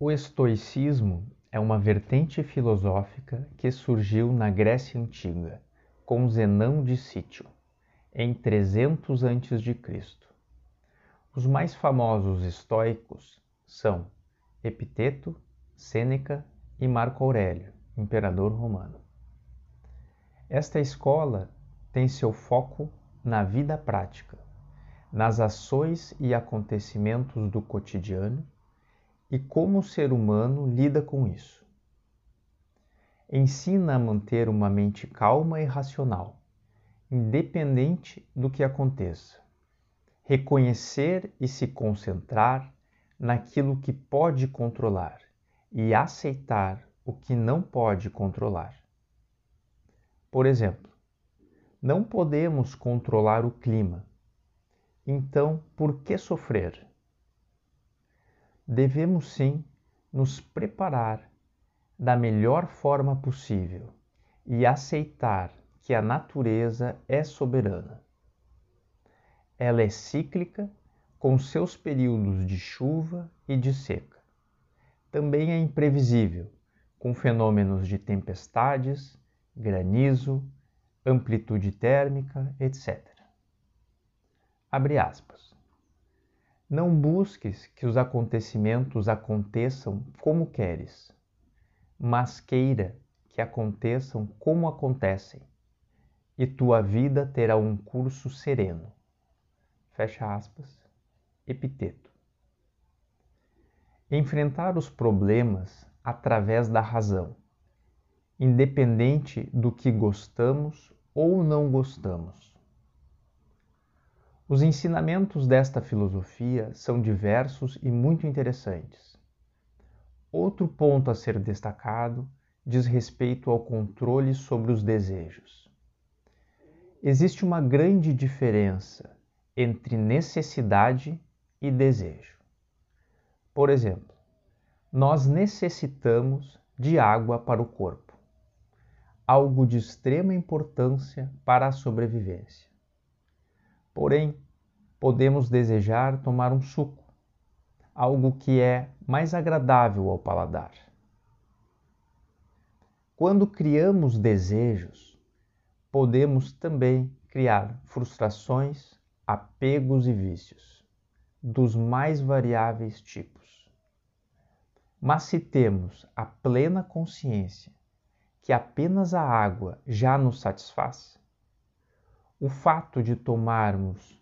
O estoicismo é uma vertente filosófica que surgiu na Grécia Antiga, com Zenão de Sítio, em 300 a.C. Os mais famosos estoicos são Epiteto, Sêneca e Marco Aurélio, imperador romano. Esta escola tem seu foco na vida prática, nas ações e acontecimentos do cotidiano e como o ser humano lida com isso. Ensina a manter uma mente calma e racional, independente do que aconteça. Reconhecer e se concentrar naquilo que pode controlar e aceitar o que não pode controlar. Por exemplo, não podemos controlar o clima. Então, por que sofrer? Devemos sim nos preparar da melhor forma possível e aceitar que a natureza é soberana. Ela é cíclica, com seus períodos de chuva e de seca. Também é imprevisível, com fenômenos de tempestades, granizo, amplitude térmica, etc. Abre aspas. Não busques que os acontecimentos aconteçam como queres, mas queira que aconteçam como acontecem, e tua vida terá um curso sereno. Fecha aspas. Epiteto. Enfrentar os problemas através da razão, independente do que gostamos ou não gostamos. Os ensinamentos desta filosofia são diversos e muito interessantes. Outro ponto a ser destacado diz respeito ao controle sobre os desejos. Existe uma grande diferença entre necessidade e desejo. Por exemplo, nós necessitamos de água para o corpo, algo de extrema importância para a sobrevivência. Porém, podemos desejar tomar um suco, algo que é mais agradável ao paladar. Quando criamos desejos, podemos também criar frustrações, apegos e vícios, dos mais variáveis tipos. Mas se temos a plena consciência que apenas a água já nos satisfaz, o fato de tomarmos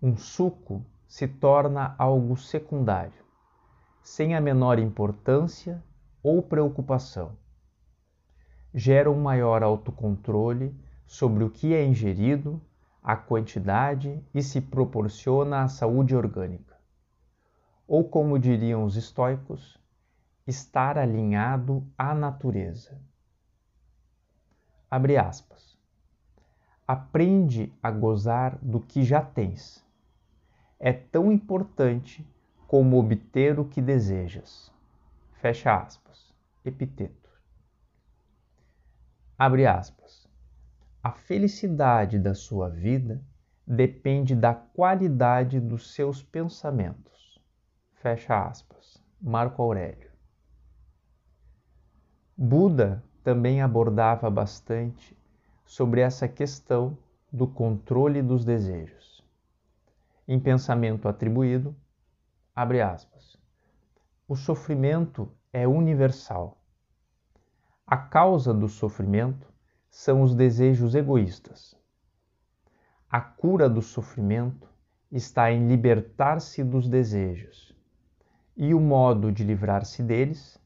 um suco se torna algo secundário, sem a menor importância ou preocupação. Gera um maior autocontrole sobre o que é ingerido, a quantidade e se proporciona à saúde orgânica. Ou, como diriam os estoicos, estar alinhado à natureza. Abre aspas aprende a gozar do que já tens. É tão importante como obter o que desejas. Fecha aspas. Epiteto. Abre aspas. A felicidade da sua vida depende da qualidade dos seus pensamentos. Fecha aspas. Marco Aurélio. Buda também abordava bastante sobre essa questão do controle dos desejos. Em pensamento atribuído, abre aspas, o sofrimento é universal. A causa do sofrimento são os desejos egoístas. A cura do sofrimento está em libertar-se dos desejos, e o modo de livrar-se deles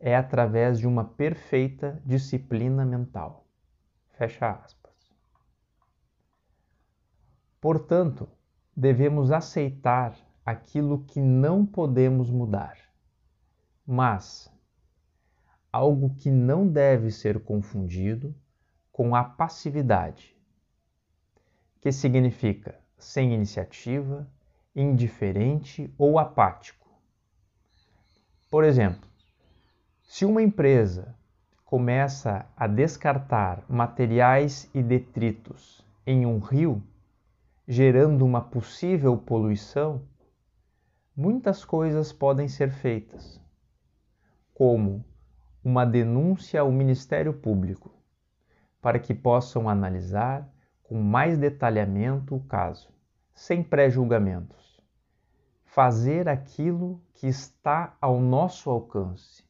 é através de uma perfeita disciplina mental. Fecha aspas. Portanto, devemos aceitar aquilo que não podemos mudar, mas algo que não deve ser confundido com a passividade, que significa sem iniciativa, indiferente ou apático. Por exemplo, se uma empresa começa a descartar materiais e detritos em um rio, gerando uma possível poluição, muitas coisas podem ser feitas. como uma denúncia ao Ministério Público, para que possam analisar com mais detalhamento o caso, sem pré-julgamentos. Fazer aquilo que está ao nosso alcance.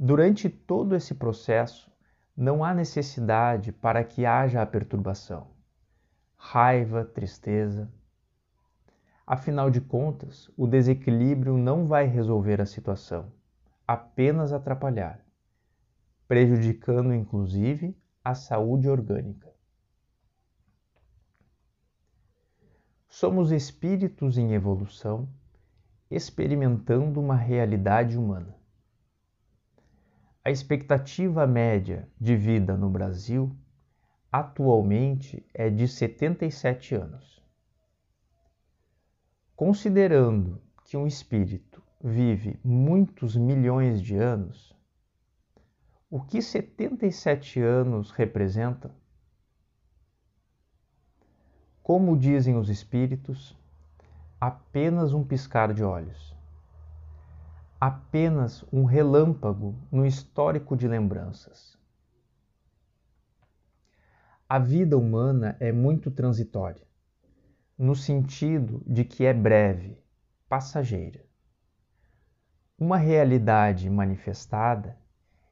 Durante todo esse processo, não há necessidade para que haja a perturbação, raiva, tristeza. Afinal de contas, o desequilíbrio não vai resolver a situação, apenas atrapalhar, prejudicando inclusive a saúde orgânica. Somos espíritos em evolução, experimentando uma realidade humana. A expectativa média de vida no Brasil atualmente é de 77 anos. Considerando que um espírito vive muitos milhões de anos, o que 77 anos representam? Como dizem os espíritos, apenas um piscar de olhos apenas um relâmpago no histórico de lembranças. A vida humana é muito transitória, no sentido de que é breve, passageira. Uma realidade manifestada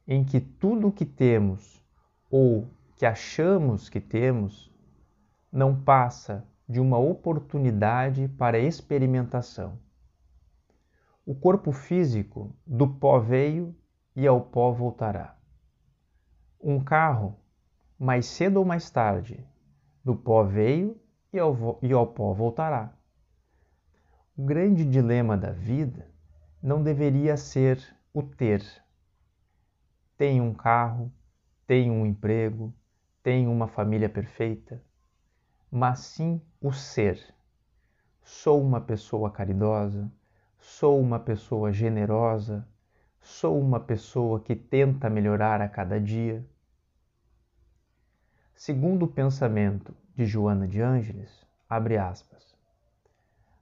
em que tudo o que temos ou que achamos que temos não passa de uma oportunidade para experimentação o corpo físico do pó veio e ao pó voltará. Um carro, mais cedo ou mais tarde, do pó veio e ao, e ao pó voltará. O grande dilema da vida não deveria ser o ter. Tenho um carro, tenho um emprego, tenho uma família perfeita, mas sim o ser. Sou uma pessoa caridosa, sou uma pessoa generosa, sou uma pessoa que tenta melhorar a cada dia. Segundo o pensamento de Joana de Ângeles, abre aspas,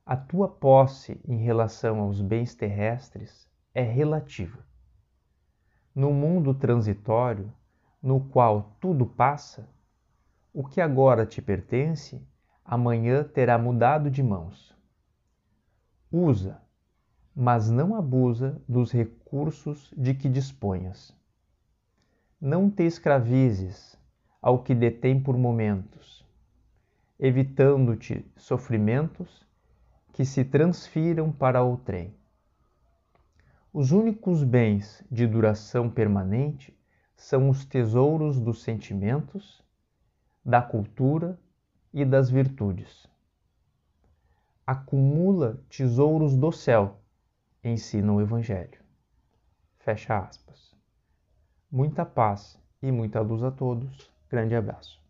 a tua posse em relação aos bens terrestres é relativa. No mundo transitório, no qual tudo passa, o que agora te pertence, amanhã terá mudado de mãos. Usa mas não abusa dos recursos de que disponhas. Não te escravizes ao que detém por momentos, evitando-te sofrimentos que se transfiram para outrem. Os únicos bens de duração permanente são os tesouros dos sentimentos, da cultura e das virtudes. Acumula tesouros do céu ensina o Evangelho. Fecha aspas. Muita paz e muita luz a todos. Grande abraço.